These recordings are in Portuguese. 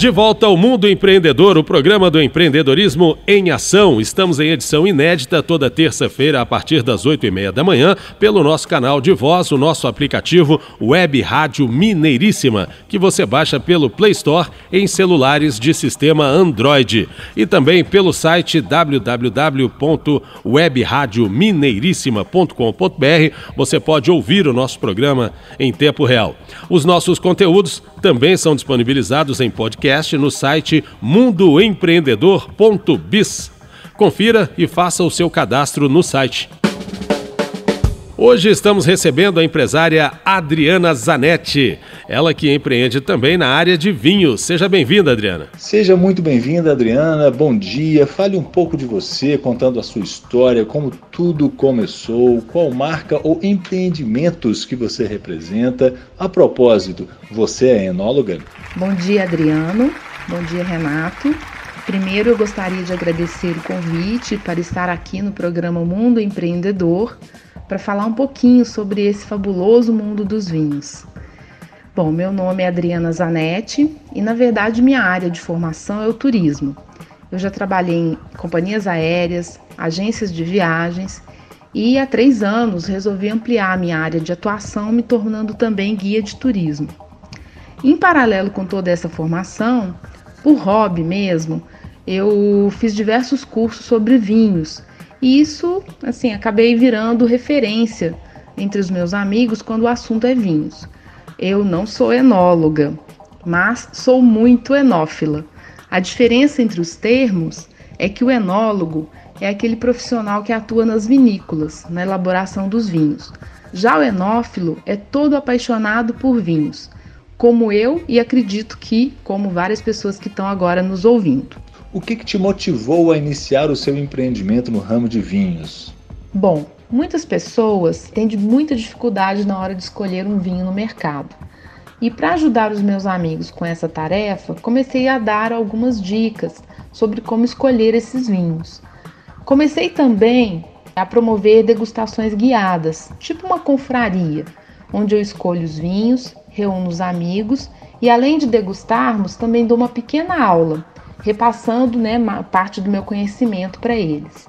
De volta ao Mundo Empreendedor, o programa do empreendedorismo em ação. Estamos em edição inédita toda terça-feira a partir das oito e meia da manhã pelo nosso canal de voz, o nosso aplicativo Web Rádio Mineiríssima, que você baixa pelo Play Store em celulares de sistema Android e também pelo site www.webradiomineiríssima.com.br. Você pode ouvir o nosso programa em tempo real. Os nossos conteúdos também são disponibilizados em podcast no site mundoempreendedor.biz. Confira e faça o seu cadastro no site. Hoje estamos recebendo a empresária Adriana Zanetti, ela que empreende também na área de vinho. Seja bem-vinda, Adriana. Seja muito bem-vinda, Adriana. Bom dia. Fale um pouco de você, contando a sua história, como tudo começou, qual marca ou empreendimentos que você representa. A propósito, você é enóloga? Bom dia, Adriano. Bom dia, Renato. Primeiro, eu gostaria de agradecer o convite para estar aqui no programa Mundo Empreendedor para falar um pouquinho sobre esse fabuloso mundo dos vinhos. Bom, meu nome é Adriana Zanetti e, na verdade, minha área de formação é o turismo. Eu já trabalhei em companhias aéreas, agências de viagens e há três anos resolvi ampliar minha área de atuação, me tornando também guia de turismo. Em paralelo com toda essa formação, por hobby mesmo, eu fiz diversos cursos sobre vinhos e isso, assim, acabei virando referência entre os meus amigos quando o assunto é vinhos. Eu não sou enóloga, mas sou muito enófila. A diferença entre os termos é que o enólogo é aquele profissional que atua nas vinícolas, na elaboração dos vinhos. Já o enófilo é todo apaixonado por vinhos, como eu e acredito que como várias pessoas que estão agora nos ouvindo. O que, que te motivou a iniciar o seu empreendimento no ramo de vinhos? Bom, muitas pessoas têm muita dificuldade na hora de escolher um vinho no mercado. E para ajudar os meus amigos com essa tarefa, comecei a dar algumas dicas sobre como escolher esses vinhos. Comecei também a promover degustações guiadas, tipo uma confraria, onde eu escolho os vinhos, reúno os amigos e além de degustarmos, também dou uma pequena aula repassando né, parte do meu conhecimento para eles.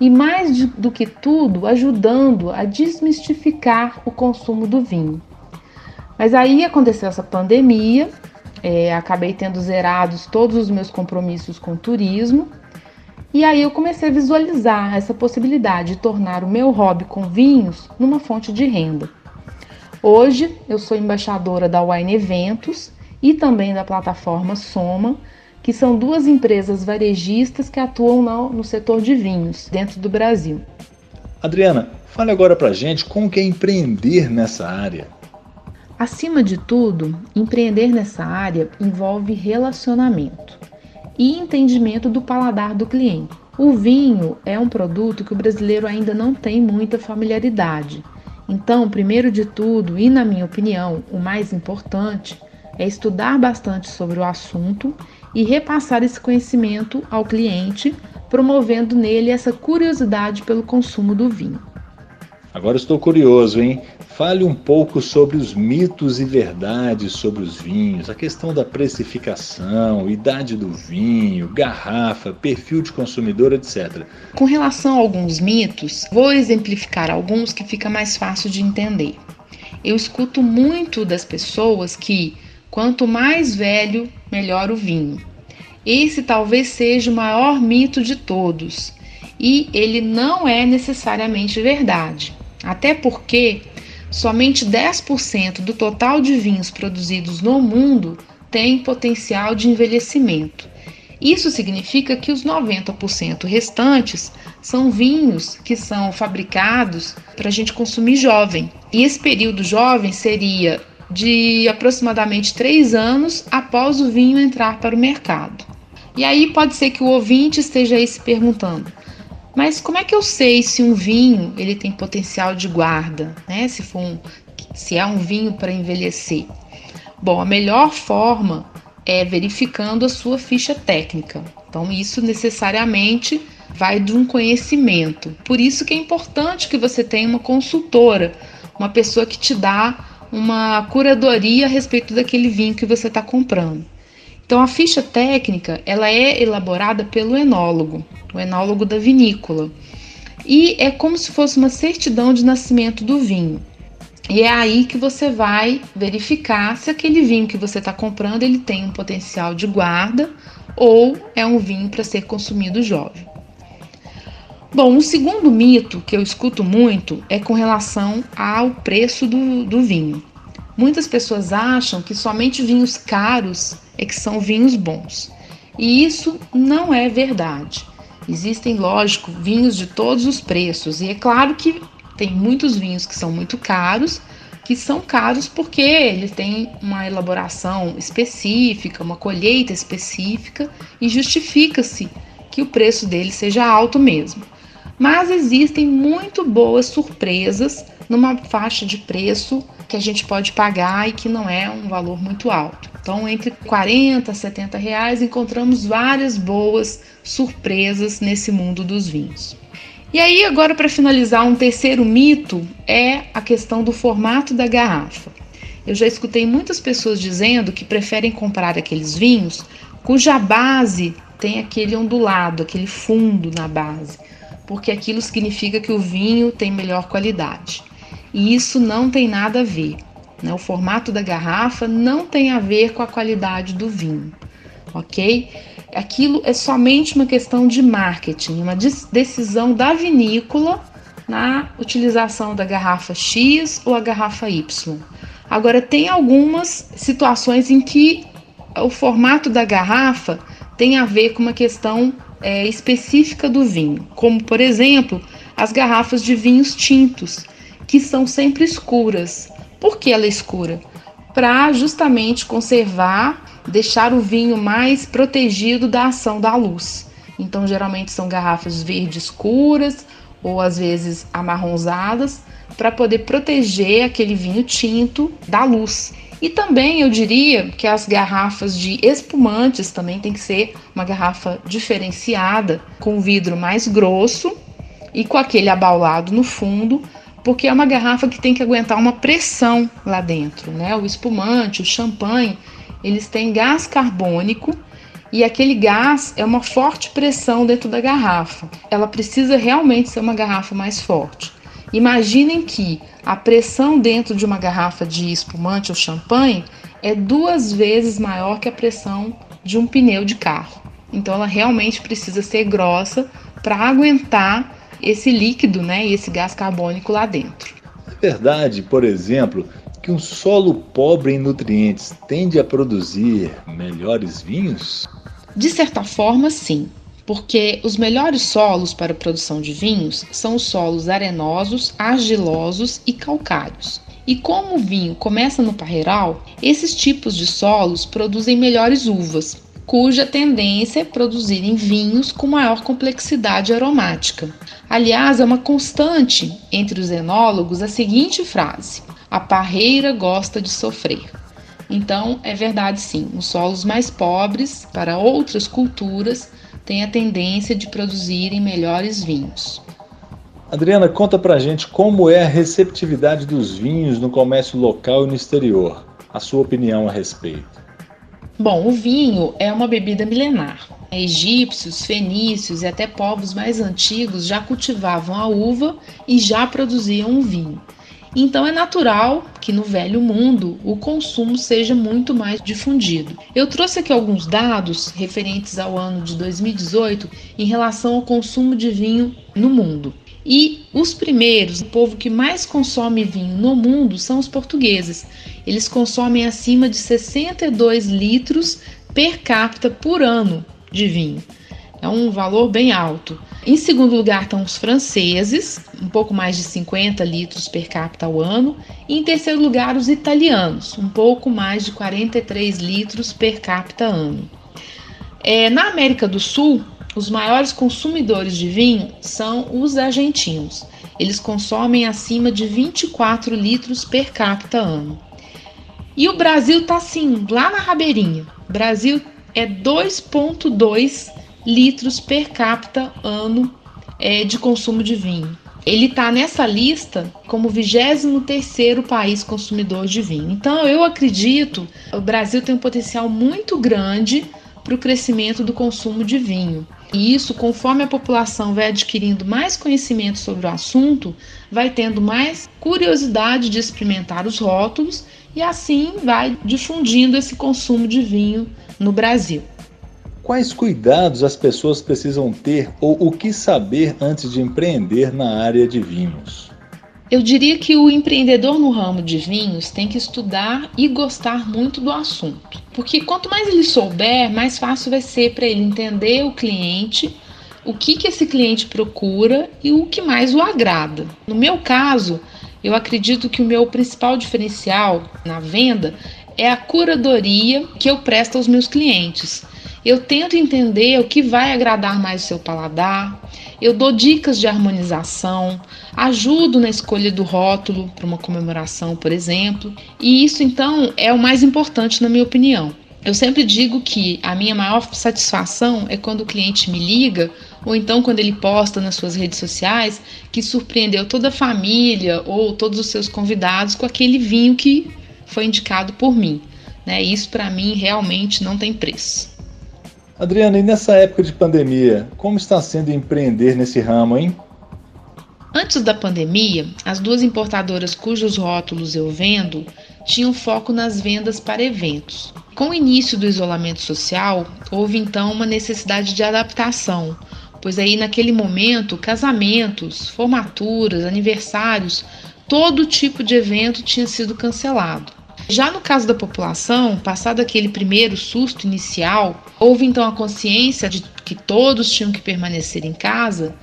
E mais do que tudo, ajudando a desmistificar o consumo do vinho. Mas aí aconteceu essa pandemia, é, acabei tendo zerados todos os meus compromissos com turismo, e aí eu comecei a visualizar essa possibilidade de tornar o meu hobby com vinhos numa fonte de renda. Hoje eu sou embaixadora da Wine Eventos e também da plataforma Soma, que são duas empresas varejistas que atuam no, no setor de vinhos dentro do Brasil. Adriana, fale agora para gente como que é empreender nessa área. Acima de tudo, empreender nessa área envolve relacionamento e entendimento do paladar do cliente. O vinho é um produto que o brasileiro ainda não tem muita familiaridade. Então, primeiro de tudo, e na minha opinião, o mais importante, é estudar bastante sobre o assunto e repassar esse conhecimento ao cliente, promovendo nele essa curiosidade pelo consumo do vinho. Agora estou curioso, hein? Fale um pouco sobre os mitos e verdades sobre os vinhos, a questão da precificação, idade do vinho, garrafa, perfil de consumidor, etc. Com relação a alguns mitos, vou exemplificar alguns que fica mais fácil de entender. Eu escuto muito das pessoas que Quanto mais velho, melhor o vinho. Esse talvez seja o maior mito de todos, e ele não é necessariamente verdade. Até porque somente 10% do total de vinhos produzidos no mundo tem potencial de envelhecimento. Isso significa que os 90% restantes são vinhos que são fabricados para a gente consumir jovem. E esse período jovem seria de aproximadamente três anos após o vinho entrar para o mercado. E aí pode ser que o ouvinte esteja aí se perguntando: mas como é que eu sei se um vinho ele tem potencial de guarda, né? Se for um, se é um vinho para envelhecer? Bom, a melhor forma é verificando a sua ficha técnica. Então isso necessariamente vai de um conhecimento. Por isso que é importante que você tenha uma consultora, uma pessoa que te dá uma curadoria a respeito daquele vinho que você está comprando. Então a ficha técnica ela é elaborada pelo enólogo, o enólogo da vinícola, e é como se fosse uma certidão de nascimento do vinho. E é aí que você vai verificar se aquele vinho que você está comprando ele tem um potencial de guarda ou é um vinho para ser consumido jovem. Bom, um segundo mito que eu escuto muito é com relação ao preço do, do vinho. Muitas pessoas acham que somente vinhos caros é que são vinhos bons. E isso não é verdade. Existem, lógico, vinhos de todos os preços, e é claro que tem muitos vinhos que são muito caros, que são caros porque eles têm uma elaboração específica, uma colheita específica e justifica-se que o preço dele seja alto mesmo. Mas existem muito boas surpresas numa faixa de preço que a gente pode pagar e que não é um valor muito alto. Então, entre 40 e 70 reais, encontramos várias boas surpresas nesse mundo dos vinhos. E aí, agora para finalizar, um terceiro mito é a questão do formato da garrafa. Eu já escutei muitas pessoas dizendo que preferem comprar aqueles vinhos cuja base tem aquele ondulado, aquele fundo na base, porque aquilo significa que o vinho tem melhor qualidade. E isso não tem nada a ver. Né? O formato da garrafa não tem a ver com a qualidade do vinho, ok? Aquilo é somente uma questão de marketing, uma decisão da vinícola na utilização da garrafa X ou a garrafa Y. Agora, tem algumas situações em que o formato da garrafa tem a ver com uma questão é, específica do vinho, como, por exemplo, as garrafas de vinhos tintos, que são sempre escuras. Por que ela é escura? Para justamente conservar deixar o vinho mais protegido da ação da luz. Então, geralmente são garrafas verdes escuras ou às vezes amarronzadas para poder proteger aquele vinho tinto da luz. E também eu diria que as garrafas de espumantes também tem que ser uma garrafa diferenciada, com vidro mais grosso e com aquele abaulado no fundo, porque é uma garrafa que tem que aguentar uma pressão lá dentro, né? O espumante, o champanhe, eles têm gás carbônico e aquele gás é uma forte pressão dentro da garrafa. Ela precisa realmente ser uma garrafa mais forte. Imaginem que a pressão dentro de uma garrafa de espumante ou champanhe é duas vezes maior que a pressão de um pneu de carro. Então ela realmente precisa ser grossa para aguentar esse líquido, né, e esse gás carbônico lá dentro. É verdade, por exemplo, que um solo pobre em nutrientes tende a produzir melhores vinhos? De certa forma, sim, porque os melhores solos para a produção de vinhos são os solos arenosos, argilosos e calcários. E como o vinho começa no parreiral, esses tipos de solos produzem melhores uvas, cuja tendência é produzirem vinhos com maior complexidade aromática. Aliás, é uma constante entre os enólogos a seguinte frase: a parreira gosta de sofrer. Então, é verdade sim, os solos mais pobres para outras culturas têm a tendência de produzirem melhores vinhos. Adriana, conta pra gente como é a receptividade dos vinhos no comércio local e no exterior. A sua opinião a respeito. Bom, o vinho é uma bebida milenar. Egípcios, fenícios e até povos mais antigos já cultivavam a uva e já produziam o vinho. Então é natural que no velho mundo o consumo seja muito mais difundido. Eu trouxe aqui alguns dados referentes ao ano de 2018 em relação ao consumo de vinho no mundo. E os primeiros, o povo que mais consome vinho no mundo são os portugueses. Eles consomem acima de 62 litros per capita por ano de vinho. É um valor bem alto. Em segundo lugar estão os franceses, um pouco mais de 50 litros per capita ao ano. E em terceiro lugar, os italianos, um pouco mais de 43 litros per capita ano. É, na América do Sul, os maiores consumidores de vinho são os argentinos. Eles consomem acima de 24 litros per capita ano. E o Brasil está assim, lá na rabeirinha. O Brasil é 2,2 litros per capita ano é, de consumo de vinho. Ele está nessa lista como 23º país consumidor de vinho. Então eu acredito que o Brasil tem um potencial muito grande para o crescimento do consumo de vinho. E isso, conforme a população vai adquirindo mais conhecimento sobre o assunto, vai tendo mais curiosidade de experimentar os rótulos e assim vai difundindo esse consumo de vinho no Brasil. Quais cuidados as pessoas precisam ter ou o que saber antes de empreender na área de vinhos? Eu diria que o empreendedor no ramo de vinhos tem que estudar e gostar muito do assunto, porque quanto mais ele souber, mais fácil vai ser para ele entender o cliente, o que, que esse cliente procura e o que mais o agrada. No meu caso, eu acredito que o meu principal diferencial na venda é a curadoria que eu presto aos meus clientes. Eu tento entender o que vai agradar mais o seu paladar, eu dou dicas de harmonização, ajudo na escolha do rótulo para uma comemoração, por exemplo, e isso então é o mais importante na minha opinião. Eu sempre digo que a minha maior satisfação é quando o cliente me liga ou então quando ele posta nas suas redes sociais que surpreendeu toda a família ou todos os seus convidados com aquele vinho que foi indicado por mim. Né? Isso para mim realmente não tem preço. Adriana, e nessa época de pandemia, como está sendo empreender nesse ramo, hein? Antes da pandemia, as duas importadoras cujos rótulos eu vendo tinham foco nas vendas para eventos. Com o início do isolamento social, houve então uma necessidade de adaptação, pois aí naquele momento, casamentos, formaturas, aniversários, todo tipo de evento tinha sido cancelado. Já no caso da população, passado aquele primeiro susto inicial, houve então a consciência de que todos tinham que permanecer em casa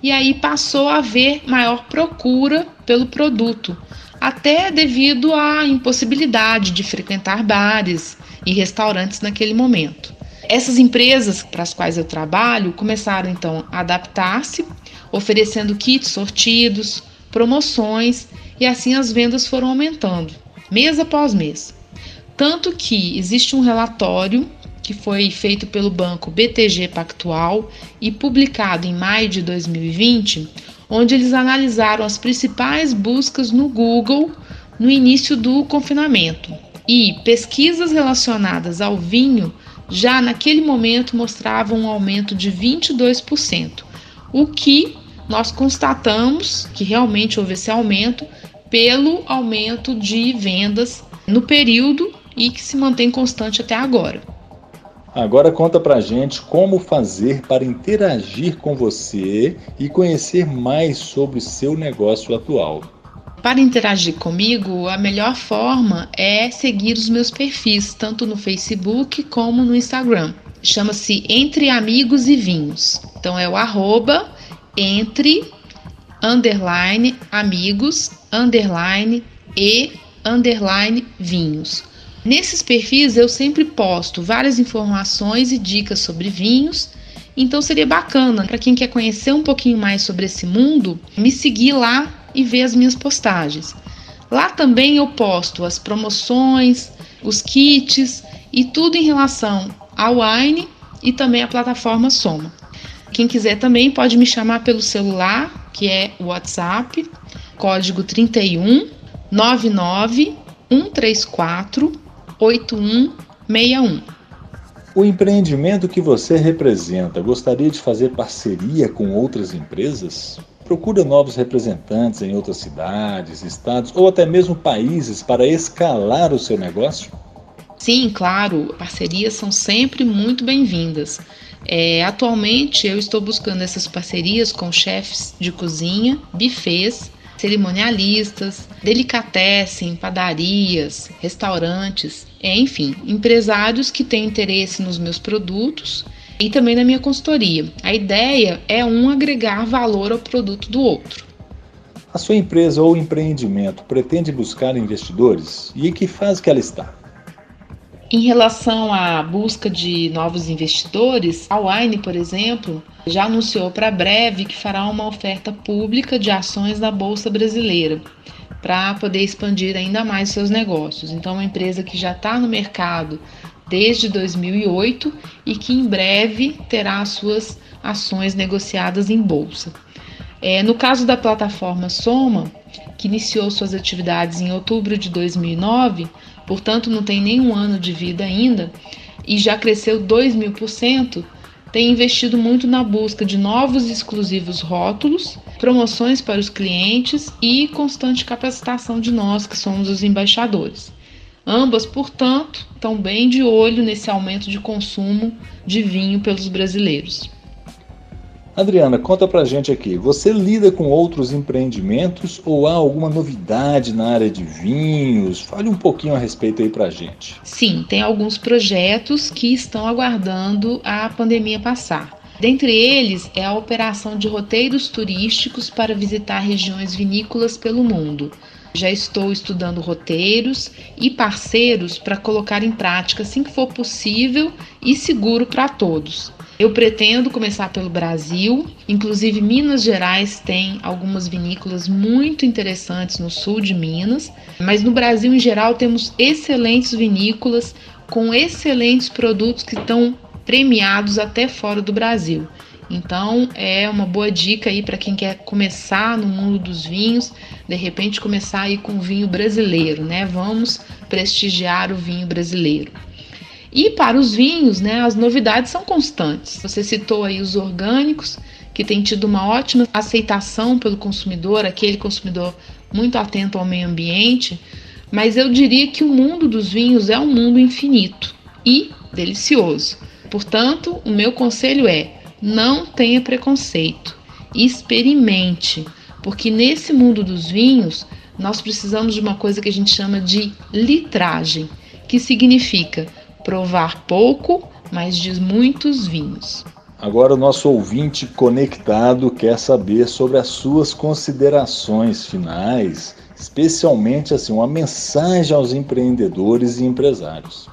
e aí passou a haver maior procura pelo produto, até devido à impossibilidade de frequentar bares e restaurantes naquele momento. Essas empresas para as quais eu trabalho começaram então a adaptar-se, oferecendo kits sortidos, promoções e assim as vendas foram aumentando mês após mês. Tanto que existe um relatório que foi feito pelo banco BTG Pactual e publicado em maio de 2020, onde eles analisaram as principais buscas no Google no início do confinamento. E pesquisas relacionadas ao vinho já naquele momento mostravam um aumento de 22%, o que nós constatamos que realmente houve esse aumento pelo aumento de vendas no período e que se mantém constante até agora. Agora conta pra gente como fazer para interagir com você e conhecer mais sobre o seu negócio atual. Para interagir comigo, a melhor forma é seguir os meus perfis, tanto no Facebook como no Instagram. Chama-se Entre Amigos e Vinhos. Então é o arroba entre underline amigos underline e underline vinhos. Nesses perfis eu sempre posto várias informações e dicas sobre vinhos, então seria bacana para quem quer conhecer um pouquinho mais sobre esse mundo, me seguir lá e ver as minhas postagens. Lá também eu posto as promoções, os kits e tudo em relação ao wine e também a plataforma Soma. Quem quiser também pode me chamar pelo celular, que é o WhatsApp, código 31 99 134 8161. O empreendimento que você representa gostaria de fazer parceria com outras empresas? Procura novos representantes em outras cidades, estados ou até mesmo países para escalar o seu negócio? Sim, claro, parcerias são sempre muito bem-vindas. É, atualmente eu estou buscando essas parcerias com chefes de cozinha, bufês, cerimonialistas, delicatessen, padarias, restaurantes, é, enfim, empresários que têm interesse nos meus produtos e também na minha consultoria. A ideia é um agregar valor ao produto do outro. A sua empresa ou empreendimento pretende buscar investidores? E em que fase que ela está? Em relação à busca de novos investidores, a Wine, por exemplo, já anunciou para breve que fará uma oferta pública de ações da Bolsa Brasileira para poder expandir ainda mais seus negócios. Então, uma empresa que já está no mercado desde 2008 e que em breve terá suas ações negociadas em bolsa. É, no caso da plataforma Soma, que iniciou suas atividades em outubro de 2009, portanto não tem nenhum ano de vida ainda, e já cresceu 2 mil por cento, tem investido muito na busca de novos exclusivos rótulos, promoções para os clientes e constante capacitação de nós, que somos os embaixadores. Ambas, portanto, estão bem de olho nesse aumento de consumo de vinho pelos brasileiros. Adriana, conta pra gente aqui, você lida com outros empreendimentos ou há alguma novidade na área de vinhos? Fale um pouquinho a respeito aí pra gente. Sim, tem alguns projetos que estão aguardando a pandemia passar. Dentre eles é a operação de roteiros turísticos para visitar regiões vinícolas pelo mundo. Já estou estudando roteiros e parceiros para colocar em prática assim que for possível e seguro para todos. Eu pretendo começar pelo Brasil, inclusive Minas Gerais tem algumas vinícolas muito interessantes no sul de Minas, mas no Brasil em geral temos excelentes vinícolas com excelentes produtos que estão premiados até fora do Brasil. Então é uma boa dica aí para quem quer começar no mundo dos vinhos, de repente começar aí com vinho brasileiro, né? Vamos prestigiar o vinho brasileiro. E para os vinhos, né, as novidades são constantes. Você citou aí os orgânicos, que têm tido uma ótima aceitação pelo consumidor, aquele consumidor muito atento ao meio ambiente, mas eu diria que o mundo dos vinhos é um mundo infinito e delicioso. Portanto, o meu conselho é: não tenha preconceito, experimente, porque nesse mundo dos vinhos nós precisamos de uma coisa que a gente chama de litragem, que significa provar pouco, mas de muitos vinhos. Agora o nosso ouvinte conectado quer saber sobre as suas considerações finais, especialmente assim uma mensagem aos empreendedores e empresários.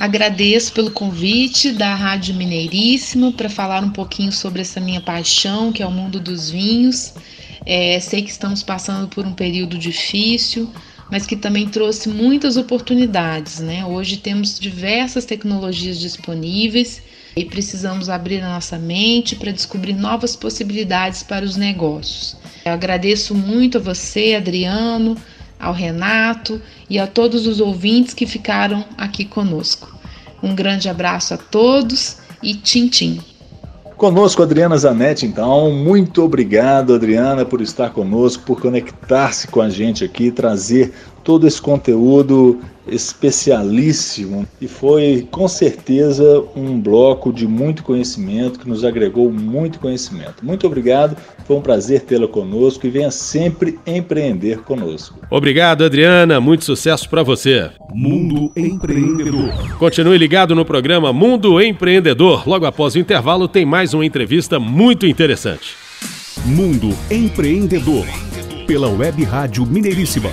Agradeço pelo convite da Rádio Mineiríssima para falar um pouquinho sobre essa minha paixão, que é o mundo dos vinhos. É, sei que estamos passando por um período difícil, mas que também trouxe muitas oportunidades. Né? Hoje temos diversas tecnologias disponíveis e precisamos abrir a nossa mente para descobrir novas possibilidades para os negócios. Eu agradeço muito a você, Adriano, ao Renato e a todos os ouvintes que ficaram aqui conosco. Um grande abraço a todos e tchim tchim. Conosco, Adriana Zanetti, então. Muito obrigado, Adriana, por estar conosco, por conectar-se com a gente aqui, trazer todo esse conteúdo especialíssimo e foi com certeza um bloco de muito conhecimento que nos agregou muito conhecimento. Muito obrigado, foi um prazer tê-la conosco e venha sempre empreender conosco. Obrigado, Adriana, muito sucesso para você. Mundo Empreendedor. Continue ligado no programa Mundo Empreendedor. Logo após o intervalo tem mais uma entrevista muito interessante. Mundo Empreendedor. Pela Web Rádio Mineiríssima